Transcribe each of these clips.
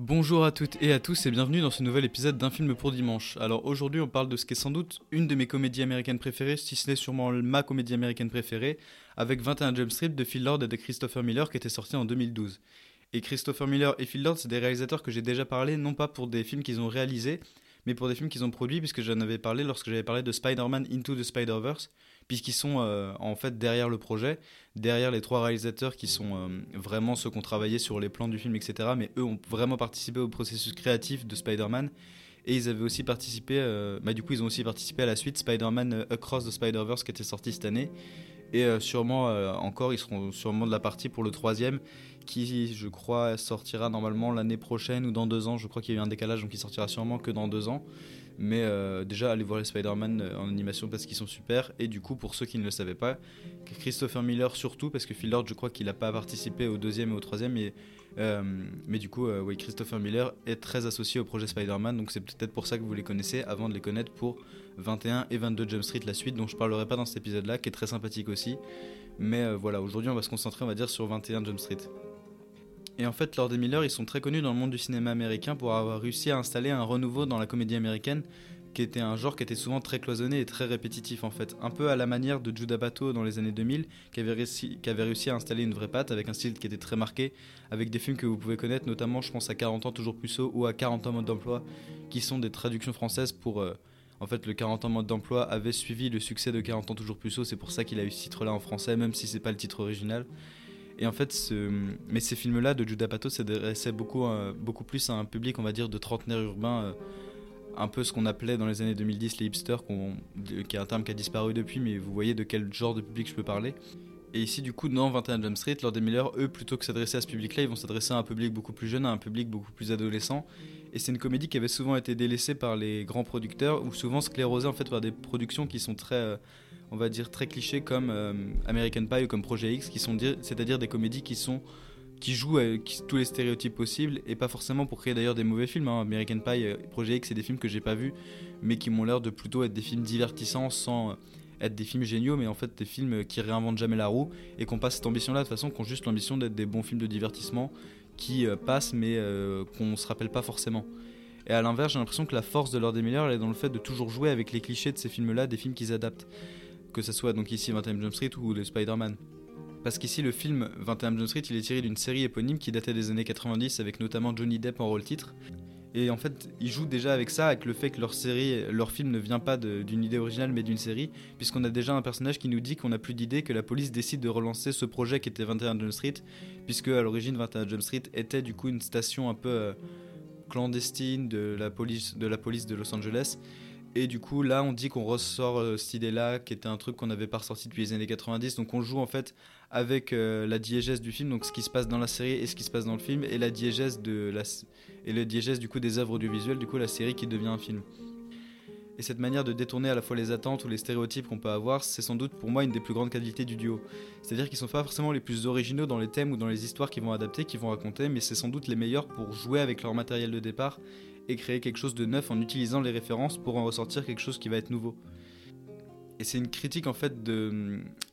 Bonjour à toutes et à tous et bienvenue dans ce nouvel épisode d'un film pour dimanche. Alors aujourd'hui on parle de ce qui est sans doute une de mes comédies américaines préférées, si ce n'est sûrement ma comédie américaine préférée, avec 21 Jump Street de Phil Lord et de Christopher Miller qui était sorti en 2012. Et Christopher Miller et Phil Lord, c'est des réalisateurs que j'ai déjà parlé, non pas pour des films qu'ils ont réalisés, mais pour des films qu'ils ont produits, puisque j'en avais parlé lorsque j'avais parlé de Spider-Man Into the Spider-Verse, puisqu'ils sont euh, en fait derrière le projet, derrière les trois réalisateurs qui sont euh, vraiment ceux qui ont travaillé sur les plans du film, etc. Mais eux ont vraiment participé au processus créatif de Spider-Man. Et ils avaient aussi participé, euh, bah du coup ils ont aussi participé à la suite Spider-Man Across the Spider-Verse qui était sorti cette année. Et sûrement encore, ils seront sûrement de la partie pour le troisième, qui, je crois, sortira normalement l'année prochaine ou dans deux ans. Je crois qu'il y a eu un décalage, donc il sortira sûrement que dans deux ans. Mais euh, déjà, allez voir les Spider-Man euh, en animation parce qu'ils sont super. Et du coup, pour ceux qui ne le savaient pas, Christopher Miller surtout, parce que Phil Lord, je crois qu'il n'a pas participé au deuxième et au troisième. Euh, mais du coup, oui, Christopher Miller est très associé au projet Spider-Man. Donc c'est peut-être pour ça que vous les connaissez avant de les connaître pour 21 et 22 Jump Street, la suite, dont je parlerai pas dans cet épisode-là, qui est très sympathique aussi. Mais voilà, aujourd'hui, on va se concentrer, on va dire, sur 21 Jump Street. Et en fait, Lord et Miller, ils sont très connus dans le monde du cinéma américain pour avoir réussi à installer un renouveau dans la comédie américaine, qui était un genre qui était souvent très cloisonné et très répétitif en fait. Un peu à la manière de Judah Bato dans les années 2000, qui avait, réussi, qui avait réussi à installer une vraie patte avec un style qui était très marqué, avec des films que vous pouvez connaître, notamment je pense à 40 ans toujours plus haut ou à 40 ans mode d'emploi, qui sont des traductions françaises pour... Euh, en fait, le 40 ans mode d'emploi avait suivi le succès de 40 ans toujours plus haut, c'est pour ça qu'il a eu ce titre-là en français, même si c'est pas le titre original. Et en fait, mais ces films-là de Judah Pato s'adressaient beaucoup, euh, beaucoup plus à un public, on va dire, de trentenaires urbains, euh, un peu ce qu'on appelait dans les années 2010 les hipsters, qui est un terme qui a disparu depuis, mais vous voyez de quel genre de public je peux parler. Et ici, du coup, dans 21 Jump Street, Lord des Miller, eux, plutôt que s'adresser à ce public-là, ils vont s'adresser à un public beaucoup plus jeune, à un public beaucoup plus adolescent. Et c'est une comédie qui avait souvent été délaissée par les grands producteurs, ou souvent sclérosée en fait par des productions qui sont très... Euh, on va dire, très clichés comme euh, American Pie ou comme Projet X, qui sont c'est-à-dire des comédies qui sont qui jouent avec tous les stéréotypes possibles et pas forcément pour créer d'ailleurs des mauvais films. Hein. American Pie, euh, Projet X, c'est des films que j'ai pas vus, mais qui m'ont l'air de plutôt être des films divertissants sans euh, être des films géniaux, mais en fait des films qui réinventent jamais la roue et qu'on passe cette ambition-là de toute façon, qu'on juste l'ambition d'être des bons films de divertissement qui passent mais qu'on se rappelle pas forcément. Et à l'inverse, j'ai l'impression que la force de Lord Miller, elle est dans le fait de toujours jouer avec les clichés de ces films-là, des films qu'ils adaptent que ce soit donc ici 21 Jump Street ou le Spider-Man. Parce qu'ici le film 21 Jump Street il est tiré d'une série éponyme qui datait des années 90 avec notamment Johnny Depp en rôle titre. Et en fait, ils jouent déjà avec ça, avec le fait que leur série, leur film ne vient pas d'une idée originale mais d'une série, puisqu'on a déjà un personnage qui nous dit qu'on n'a plus d'idée, que la police décide de relancer ce projet qui était 21 Jump Street, puisque à l'origine 21 Jump Street était du coup une station un peu euh, clandestine de la police de la police de Los Angeles et du coup, là, on dit qu'on ressort euh, cette idée-là, qui était un truc qu'on n'avait pas ressorti depuis les années 90. Donc, on joue en fait avec euh, la diégèse du film, donc ce qui se passe dans la série et ce qui se passe dans le film, et la diégèse de la et le diégèse du coup des œuvres audiovisuelles, du coup la série qui devient un film. Et cette manière de détourner à la fois les attentes ou les stéréotypes qu'on peut avoir, c'est sans doute pour moi une des plus grandes qualités du duo. C'est-à-dire qu'ils sont pas forcément les plus originaux dans les thèmes ou dans les histoires qu'ils vont adapter, qu'ils vont raconter, mais c'est sans doute les meilleurs pour jouer avec leur matériel de départ et créer quelque chose de neuf en utilisant les références pour en ressortir quelque chose qui va être nouveau. Et c'est une critique en fait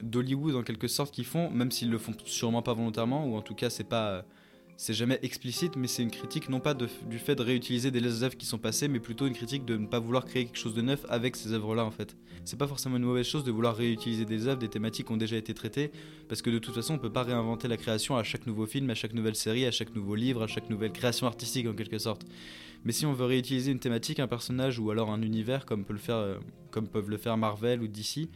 d'Hollywood en quelque sorte qu'ils font, même s'ils le font sûrement pas volontairement, ou en tout cas c'est pas c'est jamais explicite, mais c'est une critique non pas du fait de réutiliser des œuvres qui sont passées, mais plutôt une critique de ne pas vouloir créer quelque chose de neuf avec ces œuvres-là en fait. C'est pas forcément une mauvaise chose de vouloir réutiliser des œuvres, des thématiques qui ont déjà été traitées, parce que de toute façon on peut pas réinventer la création à chaque nouveau film, à chaque nouvelle série, à chaque nouveau livre, à chaque nouvelle création artistique en quelque sorte. Mais si on veut réutiliser une thématique, un personnage ou alors un univers comme, euh, comme peuvent le faire Marvel ou DC,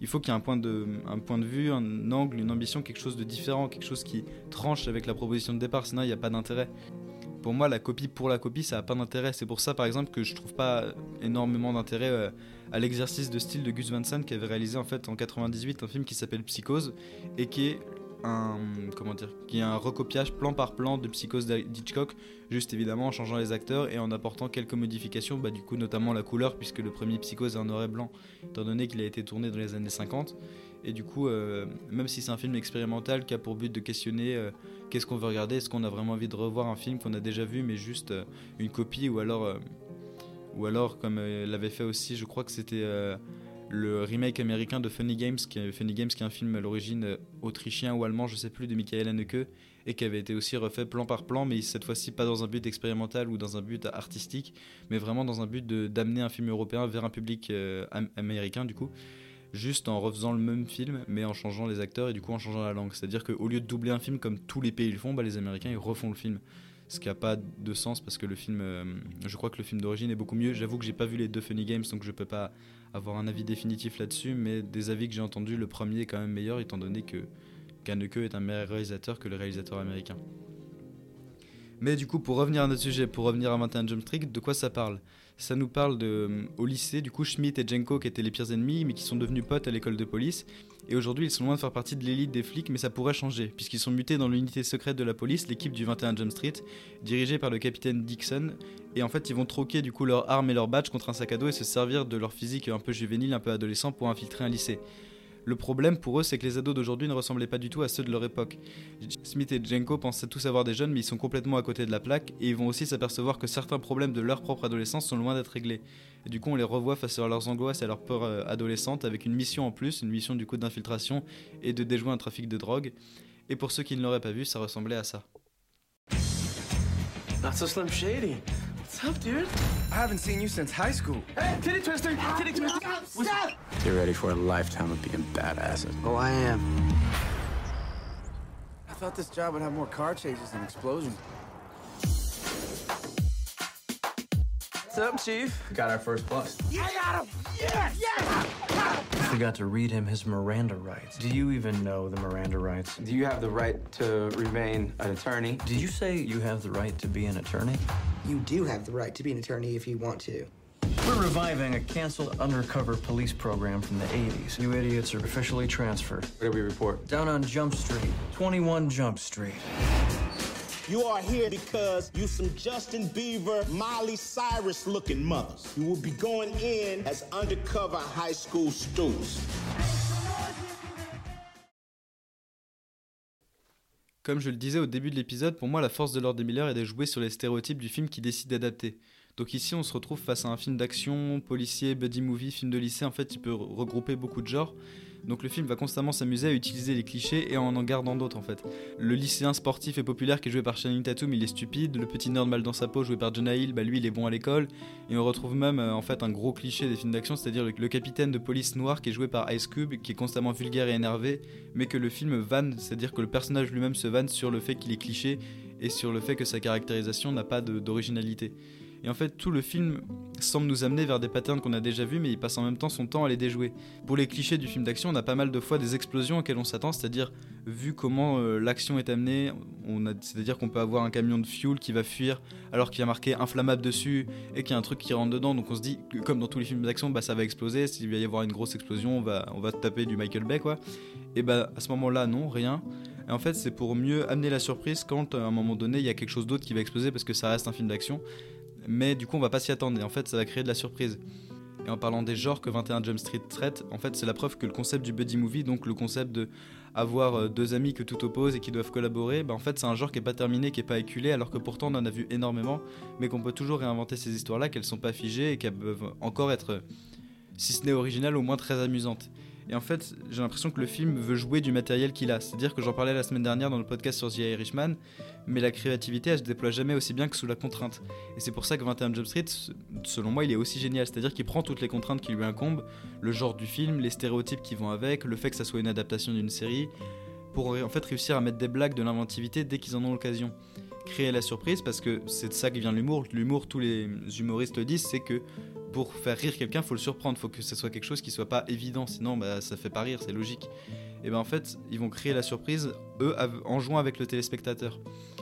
il faut qu'il y ait un point, de, un point de vue, un angle, une ambition, quelque chose de différent, quelque chose qui tranche avec la proposition de départ, sinon il n'y a pas d'intérêt. Pour moi, la copie pour la copie, ça n'a pas d'intérêt. C'est pour ça, par exemple, que je trouve pas énormément d'intérêt euh, à l'exercice de style de Gus Van Sant qui avait réalisé en fait en 98 un film qui s'appelle Psychose et qui est un comment dire, qui est un recopiage plan par plan de Psychose d'Hitchcock, juste évidemment en changeant les acteurs et en apportant quelques modifications, bah, du coup notamment la couleur puisque le premier Psychose est en noir et blanc, étant donné qu'il a été tourné dans les années 50. Et du coup, euh, même si c'est un film expérimental qui a pour but de questionner euh, qu'est-ce qu'on veut regarder, est-ce qu'on a vraiment envie de revoir un film qu'on a déjà vu mais juste euh, une copie ou alors, ou alors comme l'avait fait aussi, je crois que c'était le remake américain de Funny Games, qui est, un film à l'origine autrichien ou allemand, je sais plus, de Michael Haneke, et qui avait été aussi refait plan par plan, mais cette fois-ci pas dans un but expérimental ou dans un but artistique, mais vraiment dans un but d'amener un film européen vers un public américain du coup juste en refaisant le même film, mais en changeant les acteurs et du coup en changeant la langue. C'est-à-dire qu'au lieu de doubler un film comme tous les pays le font, bah, les Américains ils refont le film. Ce qui n'a pas de sens parce que le film, euh, je crois que le film d'origine est beaucoup mieux. J'avoue que j'ai pas vu les deux Funny Games donc je peux pas avoir un avis définitif là-dessus, mais des avis que j'ai entendus, le premier est quand même meilleur étant donné que Kaneke est un meilleur réalisateur que le réalisateur américain. Mais du coup, pour revenir à notre sujet, pour revenir à 21 Jump de quoi ça parle? Ça nous parle de, euh, au lycée, du coup, Schmidt et Jenko qui étaient les pires ennemis, mais qui sont devenus potes à l'école de police. Et aujourd'hui, ils sont loin de faire partie de l'élite des flics, mais ça pourrait changer, puisqu'ils sont mutés dans l'unité secrète de la police, l'équipe du 21 Jump Street, dirigée par le capitaine Dixon. Et en fait, ils vont troquer du coup leurs armes et leurs badges contre un sac à dos et se servir de leur physique un peu juvénile, un peu adolescent pour infiltrer un lycée. Le problème pour eux, c'est que les ados d'aujourd'hui ne ressemblaient pas du tout à ceux de leur époque. Smith et Jenko pensaient tous avoir des jeunes, mais ils sont complètement à côté de la plaque, et ils vont aussi s'apercevoir que certains problèmes de leur propre adolescence sont loin d'être réglés. Et du coup, on les revoit face à leurs angoisses et à leurs peurs euh, adolescentes, avec une mission en plus, une mission du coup d'infiltration et de déjouer un trafic de drogue. Et pour ceux qui ne l'auraient pas vu, ça ressemblait à ça. Not so Slim Shady. What's up, dude? I haven't seen you since high school. Hey, titty twister! Titty twister! Get ready for a lifetime of being badasses. Oh, I am. I thought this job would have more car chases and explosions. What's up, Chief? Got our first bust. I got him! Yes! Yes! I forgot to read him his Miranda rights. Do you even know the Miranda rights? Do you have the right to remain an attorney? Did you say you have the right to be an attorney? You do have the right to be an attorney if you want to. We're reviving a canceled undercover police program from the 80s. You idiots are officially transferred. Where do we report? Down on Jump Street, 21 Jump Street. You are here because you some Justin Bieber, Miley Cyrus looking mothers. You will be going in as undercover high school students. Comme je le disais au début de l'épisode, pour moi la force de Lord Miller est de jouer sur les stéréotypes du film qui décide d'adapter. Donc ici on se retrouve face à un film d'action, policier, buddy movie, film de lycée, en fait il peut regrouper beaucoup de genres. Donc le film va constamment s'amuser à utiliser les clichés et en en gardant d'autres en fait. Le lycéen sportif et populaire qui est joué par Channing Tatum, il est stupide. Le petit nerd mal dans sa peau joué par Jonah Hill, bah lui il est bon à l'école. Et on retrouve même euh, en fait un gros cliché des films d'action, c'est-à-dire le, capitaine de police noir qui est joué par Ice Cube, qui est constamment vulgaire et énervé, mais que le film vanne, c'est-à-dire que le personnage lui-même se vanne sur le fait qu'il est cliché et sur le fait que sa caractérisation n'a pas d'originalité. Et en fait, tout le film semble nous amener vers des patterns qu'on a déjà vus, mais il passe en même temps son temps à les déjouer. Pour les clichés du film d'action, on a pas mal de fois des explosions auxquelles on s'attend, c'est-à-dire, vu comment euh, l'action est amenée, c'est-à-dire qu'on peut avoir un camion de fuel qui va fuir alors qu'il y a marqué inflammable dessus et qu'il y a un truc qui rentre dedans, donc on se dit, comme dans tous les films d'action, bah, ça va exploser, s'il va y avoir une grosse explosion, on va, on va taper du Michael Bay, quoi. Et bah, à ce moment-là, non, rien. Et en fait, c'est pour mieux amener la surprise quand, à un moment donné, il y a quelque chose d'autre qui va exploser parce que ça reste un film d'action mais du coup on va pas s'y attendre et en fait ça va créer de la surprise. Et en parlant des genres que 21 Jump Street traite, en fait c'est la preuve que le concept du buddy movie, donc le concept de avoir euh, deux amis que tout oppose et qui doivent collaborer, bah en fait c'est un genre qui est pas terminé, qui est pas éculé, alors que pourtant on en a vu énormément, mais qu'on peut toujours réinventer ces histoires-là, qu'elles sont pas figées et qu'elles peuvent encore être, si ce n'est originales, au moins très amusantes. Et en fait, j'ai l'impression que le film veut jouer du matériel qu'il a. C'est-à-dire que j'en parlais la semaine dernière dans le podcast sur The Irishman, mais la créativité, elle se déploie jamais aussi bien que sous la contrainte. Et c'est pour ça que 21 Jump Street, selon moi, il est aussi génial. C'est-à-dire qu'il prend toutes les contraintes qui lui incombent, le genre du film, les stéréotypes qui vont avec, le fait que ça soit une adaptation d'une série, pour en fait réussir à mettre des blagues, de l'inventivité dès qu'ils en ont l'occasion. Créer la surprise, parce que c'est de ça que vient l'humour. L'humour, tous les humoristes le disent, c'est que pour faire rire quelqu'un, faut le surprendre, faut que ce soit quelque chose qui soit pas évident, sinon bah, ça fait pas rire, c'est logique. Et ben en fait, ils vont créer la surprise, eux, en jouant avec le téléspectateur.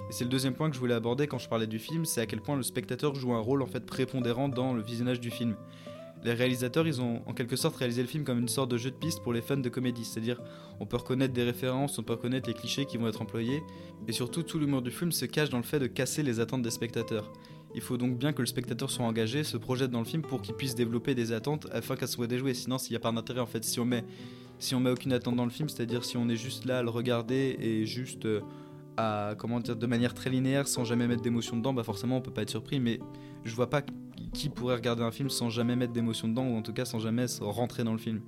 Et c'est le deuxième point que je voulais aborder quand je parlais du film, c'est à quel point le spectateur joue un rôle en fait prépondérant dans le visionnage du film. Les réalisateurs, ils ont en quelque sorte réalisé le film comme une sorte de jeu de piste pour les fans de comédie, c'est-à-dire on peut reconnaître des références, on peut reconnaître les clichés qui vont être employés, et surtout tout l'humour du film se cache dans le fait de casser les attentes des spectateurs. Il faut donc bien que le spectateur soit engagé, se projette dans le film pour qu'il puisse développer des attentes afin qu'elles soient déjouées. Sinon, s'il n'y a pas d'intérêt, en fait, si on met, si on met aucune attente dans le film, c'est-à-dire si on est juste là à le regarder et juste euh, de manière très linéaire, sans jamais mettre d'émotion dedans, bah forcément, on peut pas être surpris. Mais je vois pas qui pourrait regarder un film sans jamais mettre d'émotion dedans, ou en tout cas sans jamais rentrer dans le film.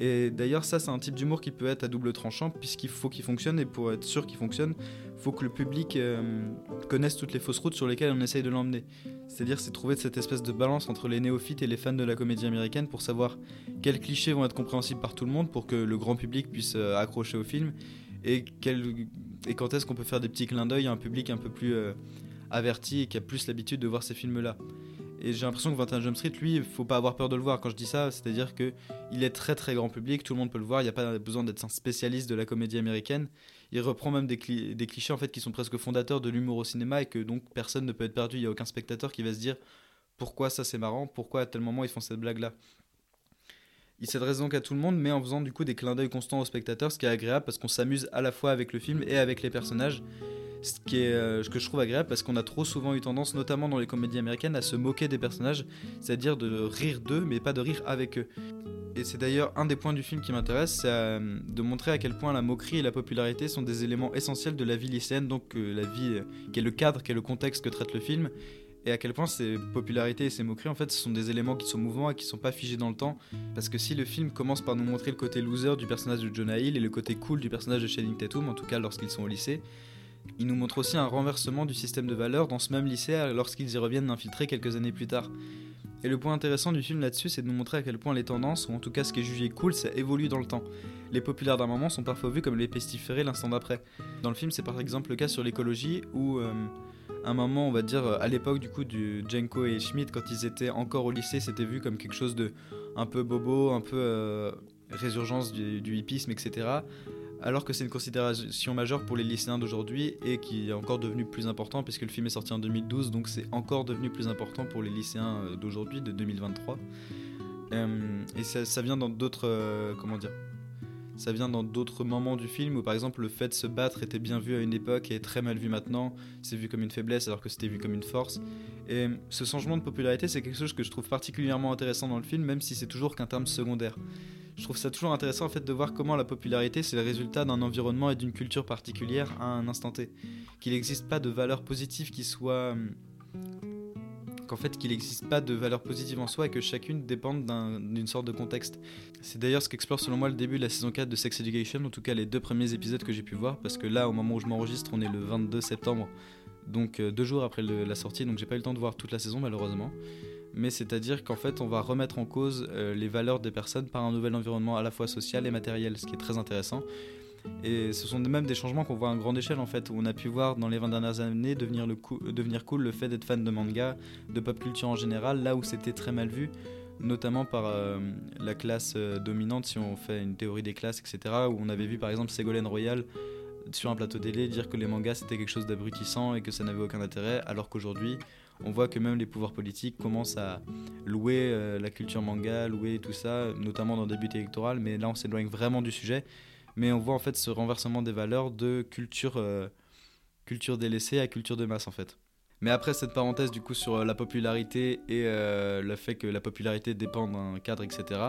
Et d'ailleurs, ça, c'est un type d'humour qui peut être à double tranchant, puisqu'il faut qu'il fonctionne, et pour être sûr qu'il fonctionne, il faut que le public euh, connaisse toutes les fausses routes sur lesquelles on essaye de l'emmener. C'est-à-dire, c'est trouver cette espèce de balance entre les néophytes et les fans de la comédie américaine pour savoir quels clichés vont être compréhensibles par tout le monde pour que le grand public puisse euh, accrocher au film, et, et quand est-ce qu'on peut faire des petits clins d'œil à un public un peu plus euh, averti et qui a plus l'habitude de voir ces films-là? Et j'ai l'impression que 21 Jump Street, lui, faut pas avoir peur de le voir. Quand je dis ça, c'est-à-dire que il est très très grand public, tout le monde peut le voir. Il n'y a pas besoin d'être un spécialiste de la comédie américaine. Il reprend même des, clichés en fait qui sont presque fondateurs de l'humour au cinéma et que donc personne ne peut être perdu. Il n'y a aucun spectateur qui va se dire pourquoi ça c'est marrant, pourquoi à tel moment ils font cette blague là. Il s'adresse donc à tout le monde, mais en faisant du coup des clins d'œil constants aux spectateurs, ce qui est agréable parce qu'on s'amuse à la fois avec le film et avec les personnages ce, qui est, euh, que je trouve agréable parce qu'on a trop souvent eu tendance, notamment dans les comédies américaines, à se moquer des personnages, c'est-à-dire de rire d'eux, mais pas de rire avec eux. Et c'est d'ailleurs un des points du film qui m'intéresse, c'est euh, de montrer à quel point la moquerie et la popularité sont des éléments essentiels de la vie lycéenne, donc euh, la vie qui est le cadre, qui est le contexte que traite le film, et à quel point ces popularités et ces moqueries en fait ce sont des éléments qui sont mouvants et qui sont pas figés dans le temps parce que si le film commence par nous montrer le côté loser du personnage de Jonah Hill et le côté cool du personnage de Channing Tatum en tout cas lorsqu'ils sont au lycée il nous montre aussi un renversement du système de valeurs dans ce même lycée lorsqu'ils y reviennent d'infiltrer quelques années plus tard. Et le point intéressant du film là-dessus, c'est de nous montrer à quel point les tendances, ou en tout cas ce qui est jugé cool, ça évolue dans le temps. Les populaires d'un moment sont parfois vus comme les pestiférés l'instant d'après. Dans le film, c'est par exemple le cas sur l'écologie, où euh, un moment, on va dire, à l'époque du coup du Jenko et Schmidt, quand ils étaient encore au lycée, c'était vu comme quelque chose de un peu bobo, un peu euh, résurgence du, hippisme, etc alors que c'est une considération majeure pour les lycéens d'aujourd'hui et qui est encore devenu plus important puisque le film est sorti en 2012, donc c'est encore devenu plus important pour les lycéens euh, d'aujourd'hui, de 2023. Euh, et ça, vient dans d'autres, euh, comment dire, ça vient dans d'autres moments du film où par exemple le fait de se battre était bien vu à une époque et très mal vu maintenant. C'est vu comme une faiblesse alors que c'était vu comme une force. Et ce changement de popularité, c'est quelque chose que je trouve particulièrement intéressant dans le film, même si c'est toujours qu'un terme secondaire je trouve ça toujours intéressant en fait de voir comment la popularité c'est le résultat d'un environnement et d'une culture particulière à un instant T. Qu'il n'existe pas de valeur positive qui soit hum, qu'en fait qu'il n'existe pas de valeur positive en soi et que chacune dépende d'une sorte de contexte. C'est d'ailleurs ce qu'explore selon moi le début de la saison 4 de Sex Education, en tout cas les deux premiers épisodes que j'ai pu voir, parce que là au moment où je m'enregistre on est le 22 septembre, donc euh, deux jours après la sortie, donc j'ai pas eu le temps de voir toute la saison malheureusement mais c'est-à-dire qu'en fait on va remettre en cause euh, les valeurs des personnes par un nouvel environnement à la fois social et matériel, ce qui est très intéressant. Et ce sont même des changements qu'on voit à grande échelle en fait, où on a pu voir dans les 20 dernières années devenir, cool le fait d'être fan de manga, de pop culture en général, là où c'était très mal vu, notamment par euh, la classe euh, dominante, si on fait une théorie des classes, etc., où on avait vu par exemple Ségolène Royal sur un plateau télé dire que les mangas c'était quelque chose d'abrutissant et que ça n'avait aucun intérêt, alors qu'aujourd'hui on voit que même les pouvoirs politiques commencent à louer euh, la culture manga, louer tout ça, notamment dans des buts électoraux, mais là on s'éloigne vraiment du sujet. Mais on voit en fait ce renversement des valeurs de culture, euh, culture délaissée à culture de masse en fait. Mais après cette parenthèse du coup sur euh, la popularité et euh, le fait que la popularité dépend d'un cadre, etc.,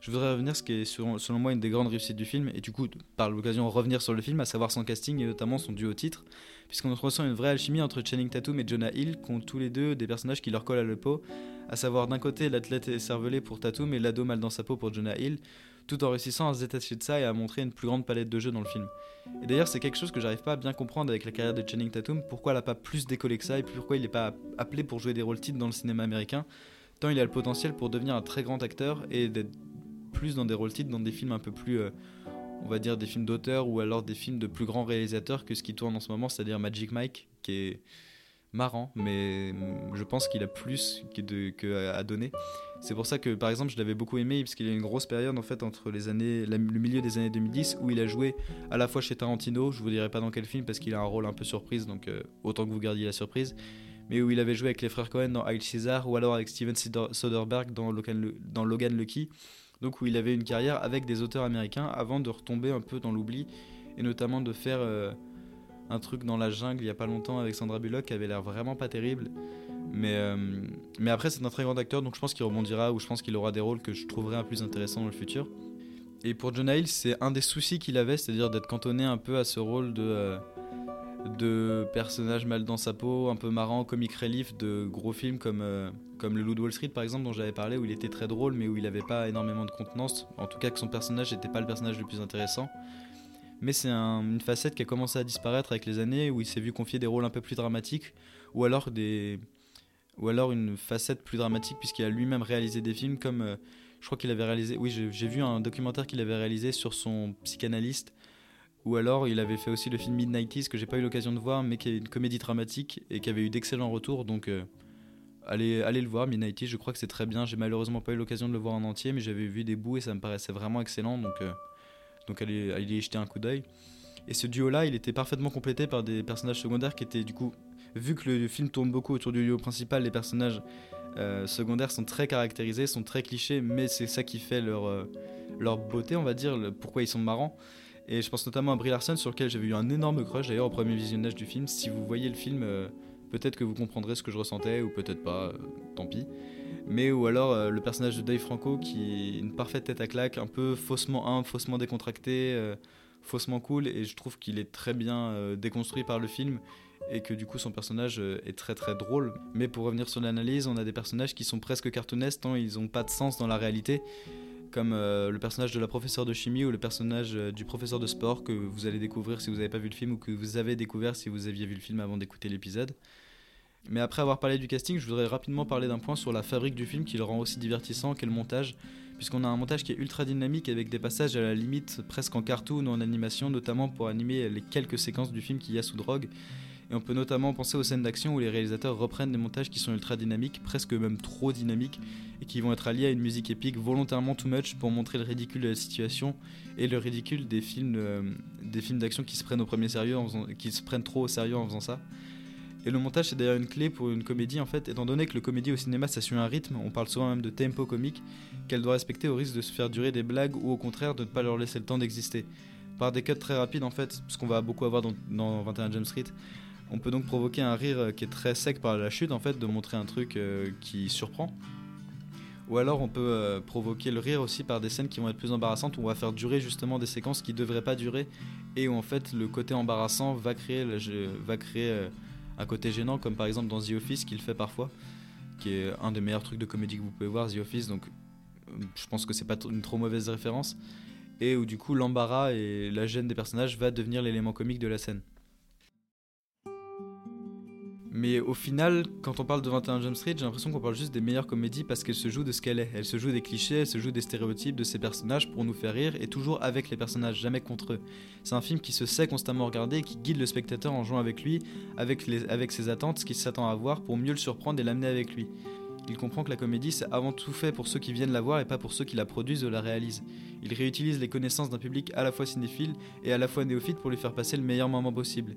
je voudrais revenir ce qui est selon moi une des grandes réussites du film, et du coup par l'occasion revenir sur le film, à savoir son casting et notamment son duo titre, puisqu'on ressent une vraie alchimie entre Channing Tatum et Jonah Hill, qui ont tous les deux des personnages qui leur collent à la peau, à savoir d'un côté l'athlète cervelé pour Tatum et l'ado mal dans sa peau pour Jonah Hill, tout en réussissant à se détacher de ça et à montrer une plus grande palette de jeux dans le film. Et d'ailleurs, c'est quelque chose que j'arrive pas à bien comprendre avec la carrière de Channing Tatum, pourquoi elle a pas plus décollé que ça et pourquoi il n'est pas appelé pour jouer des rôles titres dans le cinéma américain, tant il a le potentiel pour devenir un très grand acteur et d'être plus dans des rôles titres dans des films un peu plus, euh, on va dire des films d'auteur ou alors des films de plus grands réalisateurs que ce qui tourne en ce moment, c'est-à-dire Magic Mike, qui est marrant, mais je pense qu'il a plus que, à donner. C'est pour ça que, par exemple, je l'avais beaucoup aimé parce qu'il y a une grosse période en fait entre les années, le milieu des années 2010 où il a joué à la fois chez Tarantino, je vous dirai pas dans quel film parce qu'il a un rôle un peu surprise, donc euh, autant que vous gardiez la surprise, mais où il avait joué avec les frères Cohen dans Hail Caesar ou alors avec Steven Soderbergh dans Logan, dans Logan Lucky, donc où il avait une carrière avec des auteurs américains avant de retomber un peu dans l'oubli et notamment de faire euh, un truc dans la jungle il y a pas longtemps avec Sandra Bullock qui avait l'air vraiment pas terrible. Mais, euh, mais après, c'est un très grand acteur, donc je pense qu'il rebondira ou je pense qu'il aura des rôles que je trouverai un plus intéressants dans le futur. Et pour John Hill, c'est un des soucis qu'il avait, c'est-à-dire d'être cantonné un peu à ce rôle de, euh, de personnage mal dans sa peau, un peu marrant, comic relief de gros films comme, euh, comme Le Loup de Wall Street par exemple, dont j'avais parlé, où il était très drôle, mais où il n'avait pas énormément de contenance. En tout cas, que son personnage n'était pas le personnage le plus intéressant. Mais c'est une facette qui a commencé à disparaître avec les années, où il s'est vu confier des rôles un peu plus dramatiques, ou alors des, ou alors une facette plus dramatique puisqu'il a lui-même réalisé des films comme euh, je crois qu'il avait réalisé oui j'ai vu un documentaire qu'il avait réalisé sur son psychanalyste ou alors il avait fait aussi le film Midnighties que j'ai pas eu l'occasion de voir mais qui est une comédie dramatique et qui avait eu d'excellents retours donc euh, allez, allez le voir Midnighties je crois que c'est très bien. J'ai malheureusement pas eu l'occasion de le voir en entier mais j'avais vu des bouts et ça me paraissait vraiment excellent donc euh, donc allez, allez y jeter un coup d'œil et ce duo là il était parfaitement complété par des personnages secondaires qui étaient du coup vu que le film tourne beaucoup autour du duo principal, les personnages euh, secondaires sont très caractérisés, sont très clichés, mais c'est ça qui fait leur, euh, leur beauté, on va dire, pourquoi ils sont marrants. Et je pense notamment à Brie Larson, sur lequel j'avais eu un énorme crush d'ailleurs au premier visionnage du film. Si vous voyez le film, euh, peut-être que vous comprendrez ce que je ressentais, ou peut-être pas, tant pis. Mais ou alors le personnage de Dave Franco qui est une parfaite tête à claque, un peu faussement humble, faussement décontracté, faussement cool, et je trouve qu'il est très bien déconstruit par le film et que du coup son personnage euh, est très très drôle. Mais pour revenir sur l'analyse, on a des personnages qui sont presque cartoonesques tant ils n'ont pas de sens dans la réalité, comme euh, le personnage de la professeure de chimie ou le personnage euh, du professeur de sport que vous allez découvrir si vous n'avez pas vu le film ou que vous avez découvert si vous aviez vu le film avant d'écouter l'épisode. Mais après avoir parlé du casting, je voudrais rapidement parler d'un point sur la fabrique du film qui le rend aussi divertissant qu'est le montage, puisqu'on a un montage qui est ultra dynamique avec des passages à la limite presque en cartoon ou en animation, notamment pour animer les quelques séquences du film qu'il y a sous drogue. Et on peut notamment penser aux scènes d'action où les réalisateurs reprennent des montages qui sont ultra dynamiques, presque même trop dynamiques, et qui vont être alliés à une musique épique volontairement too much pour montrer le ridicule de la situation et le ridicule des films, euh, des d'action qui se prennent au premier sérieux, qui se prennent trop au sérieux en faisant ça. Et le montage c'est d'ailleurs une clé pour une comédie en fait, étant donné que le comédie au cinéma ça suit un rythme, on parle souvent même de tempo comique, qu'elle doit respecter au risque de se faire durer des blagues ou au contraire de ne pas leur laisser le temps d'exister. Par des cuts très rapides en fait, ce qu'on va beaucoup avoir dans, dans 21 Jump Street, on peut donc provoquer un rire qui est très sec par la chute, en fait, de montrer un truc euh, qui surprend. Ou alors on peut euh, provoquer le rire aussi par des scènes qui vont être plus embarrassantes, où on va faire durer justement des séquences qui ne devraient pas durer, et où en fait le côté embarrassant va créer, va créer euh, un côté gênant, comme par exemple dans The Office qu'il fait parfois, qui est un des meilleurs trucs de comédie que vous pouvez voir, The Office, donc je pense que c'est pas une trop mauvaise référence, et où du coup l'embarras et la gêne des personnages va devenir l'élément comique de la scène. Mais au final, quand on parle de 21 Jump Street, j'ai l'impression qu'on parle juste des meilleures comédies parce qu'elle se joue de ce qu'elle est. Elle se joue des clichés, elle se joue des stéréotypes de ses personnages pour nous faire rire et toujours avec les personnages, jamais contre eux. C'est un film qui se sait constamment regarder et qui guide le spectateur en jouant avec lui, avec, avec ses attentes, ce qu'il s'attend à voir pour mieux le surprendre et l'amener avec lui. Il comprend que la comédie, c'est avant tout fait pour ceux qui viennent la voir et pas pour ceux qui la produisent ou la réalisent. Il réutilise les connaissances d'un public à la fois cinéphile et à la fois néophyte pour lui faire passer le meilleur moment possible.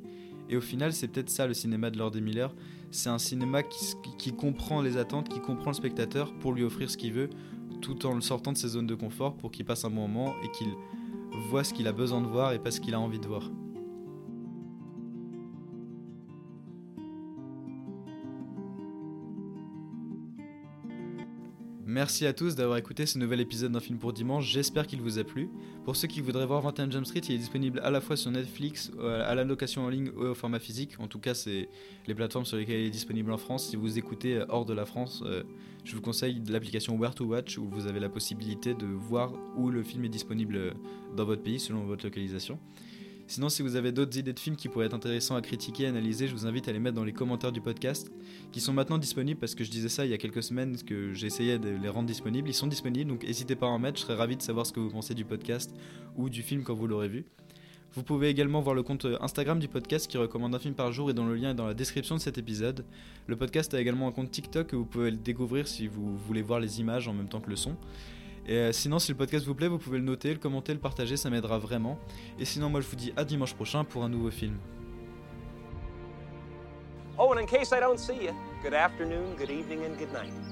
Et au final, c'est peut-être ça le cinéma de Lord Miller. C'est un cinéma qui, comprend les attentes, qui comprend le spectateur pour lui offrir ce qu'il veut, tout en le sortant de ses zones de confort pour qu'il passe un bon moment et qu'il voit ce qu'il a besoin de voir et pas ce qu'il a envie de voir. Merci à tous d'avoir écouté ce nouvel épisode d'un film pour dimanche, j'espère qu'il vous a plu. Pour ceux qui voudraient voir 21 Jump Street, il est disponible à la fois sur Netflix, euh, à la location en ligne ou au format physique. En tout cas, c'est les plateformes sur lesquelles il est disponible en France. Si vous écoutez euh, hors de la France, euh, je vous conseille l'application Where to Watch où vous avez la possibilité de voir où le film est disponible dans votre pays selon votre localisation. Sinon, si vous avez d'autres idées de films qui pourraient être intéressants à critiquer, analyser, je vous invite à les mettre dans les commentaires du podcast, qui sont maintenant disponibles parce que je disais ça il y a quelques semaines que j'essayais de les rendre disponibles. Ils sont disponibles, donc n'hésitez pas à en mettre. Je serais ravi de savoir ce que vous pensez du podcast ou du film quand vous l'aurez vu. Vous pouvez également voir le compte Instagram du podcast qui recommande un film par jour et dont le lien est dans la description de cet épisode. Le podcast a également un compte TikTok que vous pouvez le découvrir si vous voulez voir les images en même temps que le son. Et euh, sinon, si le podcast vous plaît, vous pouvez le noter, le commenter, le partager, ça m'aidera vraiment. Et sinon, moi je vous dis à dimanche prochain pour un nouveau film. Oh.